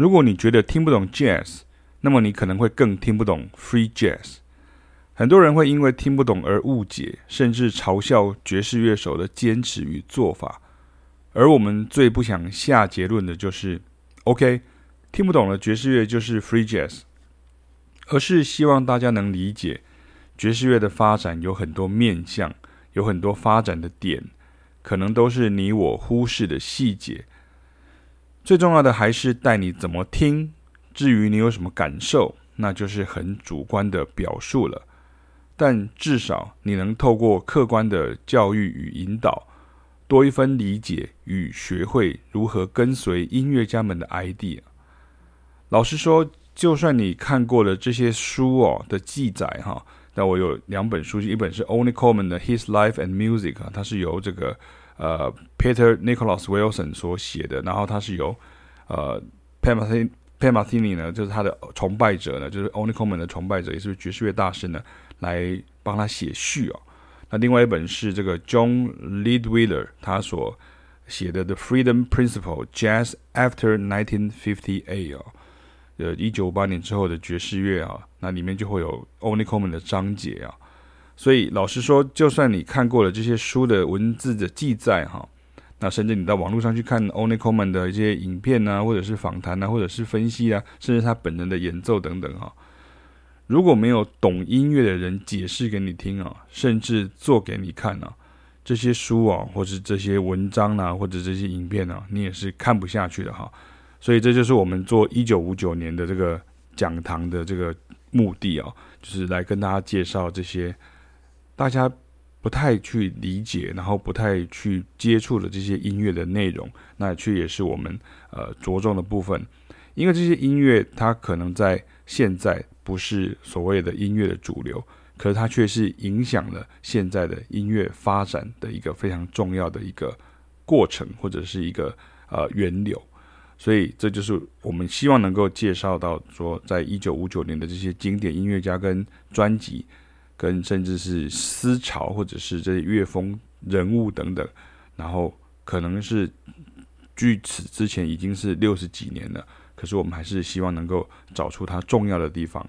如果你觉得听不懂 Jazz，那么你可能会更听不懂 Free Jazz。很多人会因为听不懂而误解，甚至嘲笑爵士乐手的坚持与做法。而我们最不想下结论的就是，OK，听不懂了爵士乐就是 Free Jazz，而是希望大家能理解，爵士乐的发展有很多面向，有很多发展的点，可能都是你我忽视的细节。最重要的还是带你怎么听，至于你有什么感受，那就是很主观的表述了。但至少你能透过客观的教育与引导，多一分理解与学会如何跟随音乐家们的 idea。老实说，就算你看过了这些书哦的记载哈，那我有两本书，一本是 Only Coleman 的 His Life and Music，它是由这个呃 Peter Nicholas Wilson 所写的，然后它是由呃 Pat Metheny Pat Metheny 呢，就是他的崇拜者呢，就是 Ornette Coleman 的崇拜者，也是爵士乐大师呢。来帮他写序哦。那另外一本是这个 John Leadwiller 他所写的《The Freedom Principle: Jazz After 1958》哦，呃，一九五八年之后的爵士乐啊，那里面就会有 Ornette Coleman 的章节啊。所以老实说，就算你看过了这些书的文字的记载哈，那甚至你到网络上去看 o n i c o m a n 的一些影片啊，或者是访谈啊，或者是分析啊，甚至他本人的演奏等等哈。如果没有懂音乐的人解释给你听啊，甚至做给你看啊，这些书啊，或者这些文章啊，或者这些影片啊，你也是看不下去的哈。所以这就是我们做一九五九年的这个讲堂的这个目的啊，就是来跟大家介绍这些大家不太去理解，然后不太去接触的这些音乐的内容，那却也是我们呃着重的部分，因为这些音乐它可能在现在。不是所谓的音乐的主流，可是它却是影响了现在的音乐发展的一个非常重要的一个过程，或者是一个呃源流。所以这就是我们希望能够介绍到说，在一九五九年的这些经典音乐家跟专辑，跟甚至是思潮或者是这些乐风人物等等，然后可能是距此之前已经是六十几年了，可是我们还是希望能够找出它重要的地方。